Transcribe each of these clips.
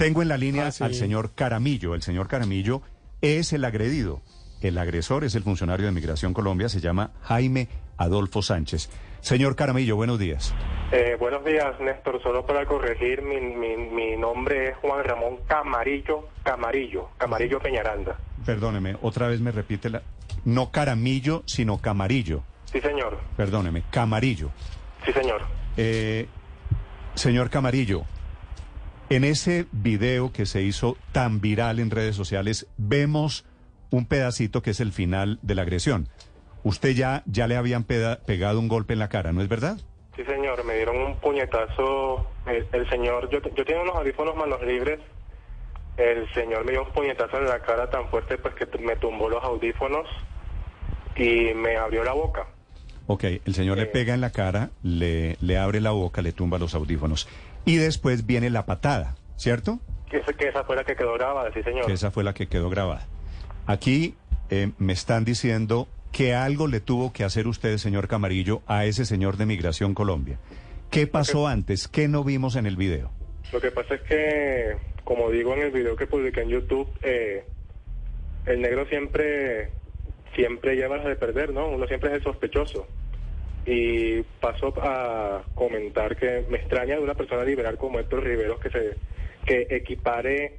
Tengo en la línea Ah, sí. al señor Caramillo. El señor Caramillo es el agredido. El agresor es el funcionario de Migración Colombia, se llama Jaime Adolfo Sánchez. Señor Caramillo, buenos días. Eh, buenos días, Néstor. Solo para corregir, mi, mi, mi nombre es Juan Ramón Camarillo, Camarillo, Camarillo Peñaranda. Perdóneme, otra vez me repite la... No Caramillo, sino Camarillo. Sí, señor. Perdóneme, Camarillo. Sí, señor. Eh, señor Camarillo, en ese video que se hizo tan viral en redes sociales, vemos un pedacito que es el final de la agresión. Usted ya, ya le habían pegado un golpe en la cara, ¿no es verdad? Sí, señor. Me dieron un puñetazo. El, el señor, yo, yo tenía unos audífonos manos libres. El señor me dio un puñetazo en la cara tan fuerte pues que me tumbó los audífonos y me abrió la boca. Ok, el señor le Eh. pega en la cara, le, le abre la boca, le tumba los audífonos. Y después viene la patada, ¿cierto? Que, esa- que esa fue la que quedó grabada, sí, señor. Que esa fue la que quedó grabada. Aquí eh, me están diciendo que algo le tuvo que hacer usted, señor Camarillo, a ese señor de Migración Colombia. ¿Qué pasó antes? ¿Qué no vimos en el video? Lo que pasa es que, como digo en el video que publiqué en YouTube, eh, el negro siempre siempre lleva las de perder, ¿no? Uno siempre es el sospechoso. Y paso a comentar que me extraña de una persona liberal como Héctor Riveros que se que equipare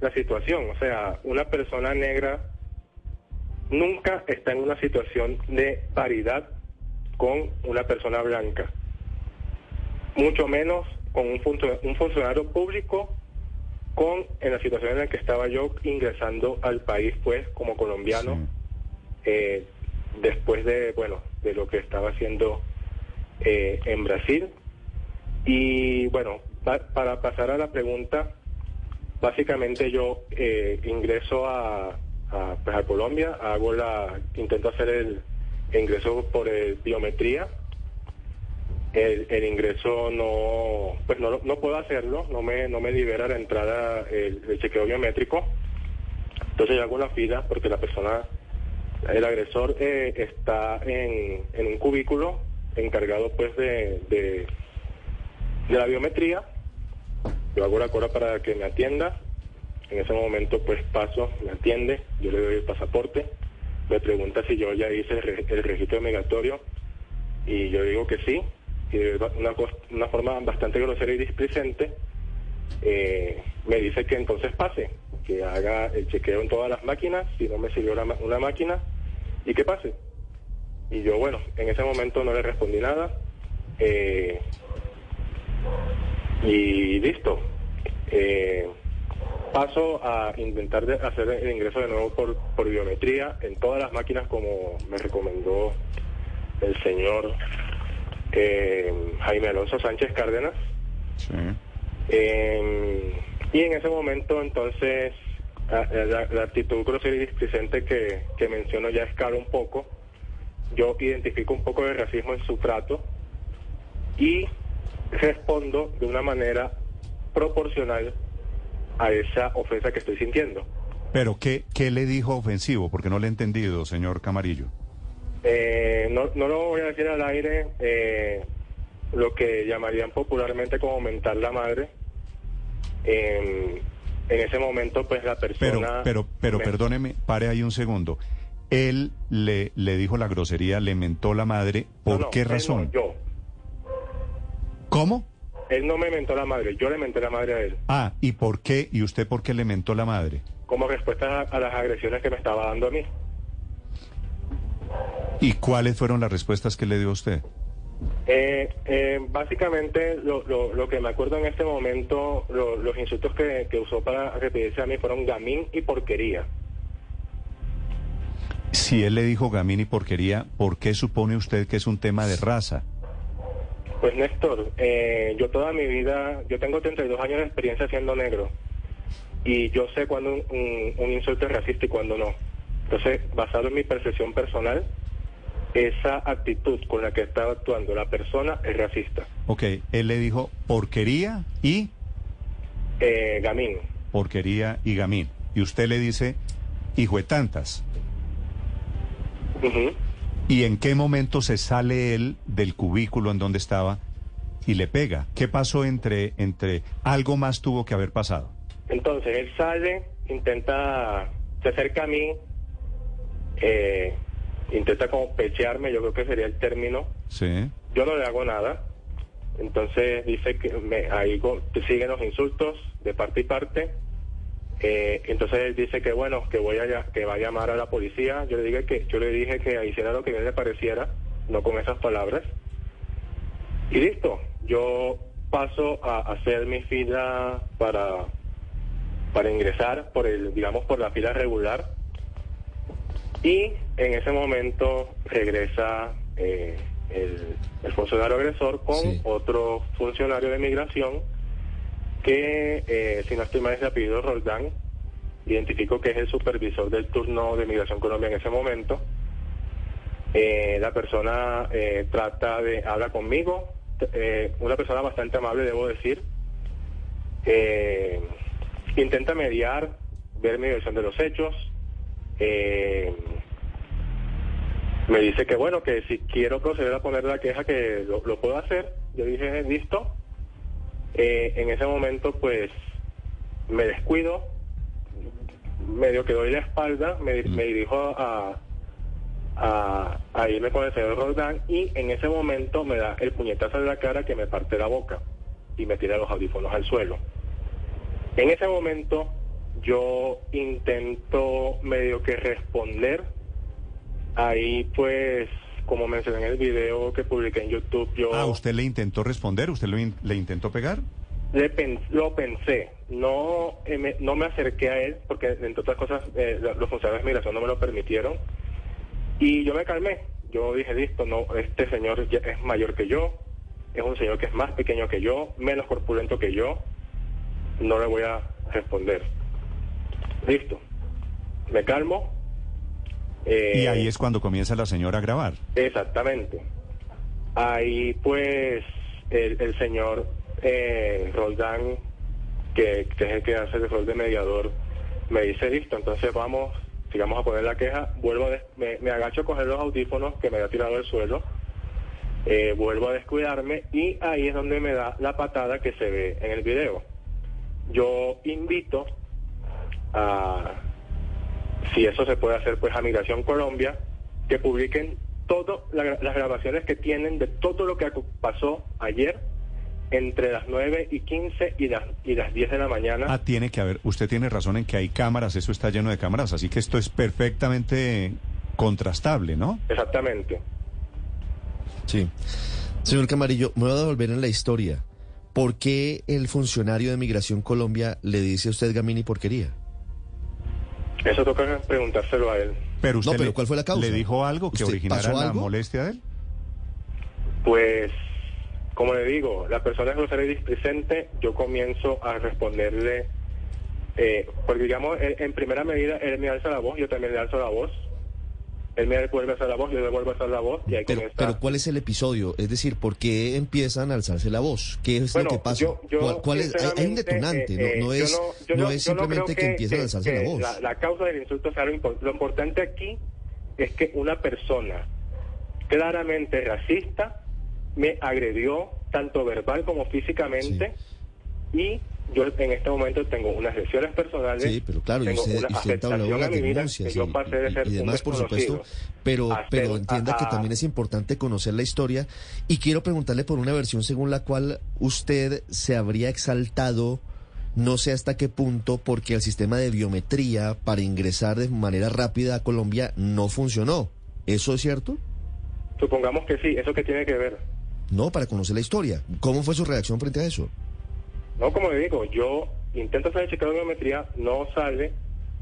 la situación. O sea, una persona negra nunca está en una situación de paridad con una persona blanca mucho menos con un, funcio- un funcionario público con en la situación en la que estaba yo ingresando al país pues como colombiano Sí. eh, después de bueno de lo que estaba haciendo eh, en Brasil. Y bueno pa- para pasar a la pregunta básicamente yo eh, ingreso a, pues, a Colombia hago la intento hacer el ingreso por el biometría. El, ingreso no pues no, no puedo hacerlo no me no me libera la entrada el, chequeo biométrico. Entonces yo hago la fila porque la persona el agresor eh, está en, en un cubículo encargado pues de, de la biometría. Yo hago la cola para que me atienda. En ese momento pues paso me atiende yo le doy el pasaporte me pregunta si yo ya hice el, re- el registro migratorio y yo digo que sí, y de una, forma bastante grosera y displicente, eh, me dice que entonces pase, que haga el chequeo en todas las máquinas, si no me sirvió una máquina, y que pase. Y yo, bueno, en ese momento no le respondí nada, eh, y listo. Eh, paso a intentar de hacer el ingreso de nuevo por, por biometría en todas las máquinas como me recomendó el señor eh, Jaime Alonso Sánchez Cárdenas. Sí. Eh, y en ese momento entonces la, la actitud grosera y displicente que, que menciono ya escala un poco. Yo identifico un poco de racismo en su trato y respondo de una manera proporcional a esa ofensa que estoy sintiendo. Pero ¿qué, qué le dijo ofensivo? Porque no le he entendido, señor Camarillo. Eh, no, no lo voy a decir al aire, eh, lo que llamarían popularmente como mentar la madre. En, en ese momento, pues la Pero, persona... pero, pero me- perdóneme, pare ahí un segundo. Él le, le dijo la grosería, le mentó la madre. ¿Por No, no, qué no, razón? yo. ¿Cómo? Él no me mentó la madre, yo le menté la madre a él. Ah, ¿y por qué? ¿Y usted por qué le mentó la madre? Como respuesta a, a las agresiones que me estaba dando a mí. ¿Y cuáles fueron las respuestas que le dio a usted? Eh, eh, básicamente, lo, lo, lo que me acuerdo en este momento, lo- los insultos que, que usó para referirse a mí fueron gamín y porquería. Si él le dijo gamín y porquería, ¿por qué supone usted que es un tema de raza? Pues Néstor, eh, yo toda mi vida, yo tengo 32 años de experiencia siendo negro y yo sé cuando un, un- un insulto es racista y cuando no. Entonces, basado en mi percepción personal, esa actitud con la que estaba actuando la persona es racista. Ok, él le dijo porquería y Eh, gamín, porquería y gamín. Y usted le dice hijo de tantas. ¿Y en qué momento se sale él del cubículo en donde estaba y le pega? ¿Qué pasó entre, entre, algo más tuvo que haber pasado? Entonces él sale, intenta, se acerca a mí, eh, intenta como pechearme, yo creo que sería el término. Sí. Yo no le hago nada. Entonces dice que me, ahí siguen los insultos de parte y parte. Eh, entonces él dice que bueno, que voy a que va a llamar a la policía. Yo le dije que yo le dije que hiciera lo que a él le pareciera, no con esas palabras. Y listo. Yo paso a hacer mi fila para para ingresar por el digamos por la fila regular y en ese momento regresa eh, el, el funcionario agresor con Sí. otro funcionario de migración que, eh, si no estoy mal, es apellido Roldán. Identifico que es el supervisor del turno de Migración Colombia en ese momento. Eh, la persona trata de, habla conmigo, una persona bastante amable, debo decir. Intenta mediar, ver mi versión de los hechos. Eh, me dice que bueno, que si quiero proceder a poner la queja, que lo, lo puedo hacer. Yo dije, listo. Eh, en ese momento, pues, me descuido, medio que doy la espalda, me, me dirijo a, a, a irme con el señor Roldán y en ese momento me da el puñetazo de la cara que me parte la boca y me tira los audífonos al suelo. En ese momento yo intento medio que responder. Ahí pues, como mencioné en el video que publiqué en YouTube, yo Ah, ¿usted le intentó responder? ¿Usted lo in- le intentó pegar? le pen- lo pensé. No, eh, me, no me acerqué a él porque entre otras cosas eh, los funcionarios de migración no me lo permitieron. Y yo me calmé. Yo dije, listo, no, este señor ya es mayor que yo, es un señor que es más pequeño que yo, menos corpulento que yo, no le voy a responder. Listo. Me calmo. Eh, Y ahí es cuando comienza la señora a grabar. Exactamente. Ahí pues el, el señor eh, Roldán, que, que es el que hace el rol de mediador, me dice, listo, entonces vamos, sigamos a poner la queja, vuelvo a des- me, me agacho a coger los audífonos que me había tirado al suelo, eh, vuelvo a descuidarme y ahí es donde me da la patada que se ve en el video. Yo invito a, si eso se puede hacer, pues a Migración Colombia, que publiquen todas las grabaciones que tienen de todo lo que pasó ayer entre las 9 y 15 y las, y las 10 de la mañana. Ah, tiene que haber. Usted tiene razón en que hay cámaras, eso está lleno de cámaras, así que esto es perfectamente contrastable, ¿no? Exactamente. Sí. Señor Camarillo, me voy a devolver en la historia. ¿Por qué el funcionario de Migración Colombia le dice a usted Gamini porquería? Eso toca preguntárselo a él. Pero usted No, pero le, ¿cuál fue la causa? le dijo algo que ¿Usted originara la algo? molestia de él. Pues, como le digo, la persona es grosera y displicente, yo comienzo a responderle, eh, porque digamos, en, en primera medida, él me alza la voz, yo también le alzo la voz. Él me vuelve a alzar la voz, yo vuelvo a alzar la voz, y ahí Pero, comienza... pero ¿cuál es el episodio? Es decir, ¿por qué empiezan a alzarse la voz? ¿Qué es Bueno, lo que pasa? yo- yo, ¿Cuál, cuál es? Hay, hay un detonante, eh, no, no eh, es, no es simplemente que, empiezan a alzarse que la voz. La, la causa del insulto sea lo, impor- lo importante aquí es que una persona claramente racista me agredió tanto verbal como físicamente y yo en este momento tengo unas lesiones personales. Sí, pero claro, y tengo usted, una y usted a mi vida, que yo y, pasé de y- ser y un demás, por supuesto, pero, pero entienda a- que también es importante conocer la historia y quiero preguntarle por una versión según la cual usted se habría exaltado, no sé hasta qué punto, porque el sistema de biometría para ingresar de manera rápida a Colombia no funcionó. ¿Eso es cierto? Supongamos que sí, ¿eso qué tiene que ver? No, para conocer la historia. ¿Cómo fue su reacción frente a eso? No, como le digo, yo intento hacer el chequeo de biometría, no sale,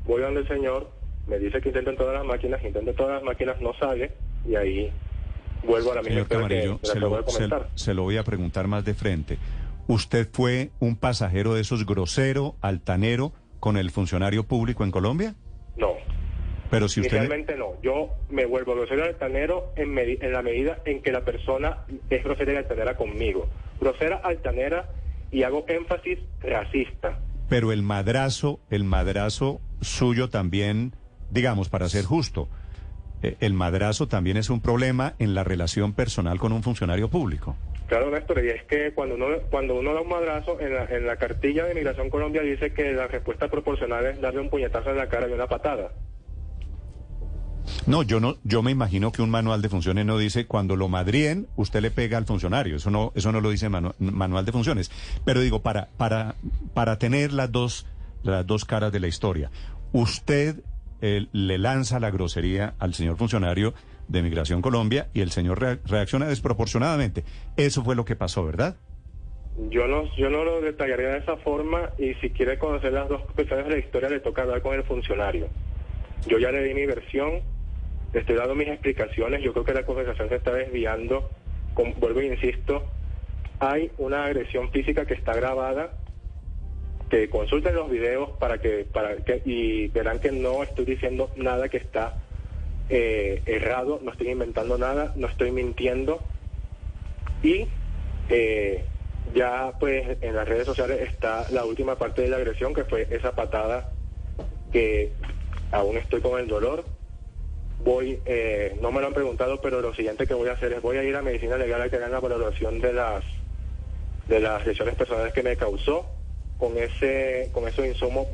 voy donde el señor, me dice que intenten todas las máquinas, intenten todas las máquinas, no sale, y ahí vuelvo a la misma Camarillo, que se lo, se- lo voy a preguntar más de frente. ¿Usted fue un pasajero de esos grosero, altanero, con el funcionario público en Colombia? No, Pero si usted... inicialmente no. Yo me vuelvo grosero y altanero en, en la medida en que la persona es grosera y altanera conmigo. Grosera, altanera y hago énfasis racista. Pero el madrazo, el madrazo suyo también, digamos, para ser justo, eh, el madrazo también es un problema en la relación personal con un funcionario público. Claro, Néstor, y es que cuando uno, cuando uno da un madrazo, en la, en la cartilla de Migración Colombia dice que la respuesta proporcional es darle un puñetazo en la cara y una patada. No, yo no, yo me imagino que un manual de funciones no dice cuando lo madríen, usted le pega al funcionario. Eso no, eso no lo dice manu- manual de funciones. Pero digo, para, para, para tener las dos, las dos caras de la historia, usted le lanza la grosería al señor funcionario de Migración Colombia y el señor rea- reacciona desproporcionadamente. Eso fue lo que pasó, ¿verdad? Yo no, yo no lo detallaría de esa forma y si quiere conocer las dos versiones de la historia le toca hablar con el funcionario. Yo ya le di mi versión, estoy dando mis explicaciones, yo creo que la conversación se está desviando, Con- vuelvo e insisto, hay una agresión física que está grabada, que consulten los videos para que, para que, y verán que no estoy diciendo nada que está eh, errado, no estoy inventando nada, no estoy mintiendo. Y eh, ya pues en las redes sociales está la última parte de la agresión que fue esa patada que aún estoy con el dolor voy eh, no me lo han preguntado pero lo siguiente que voy a hacer es voy a ir a medicina legal a que hagan la valoración de las de las lesiones personales que me causó con ese con esos insumos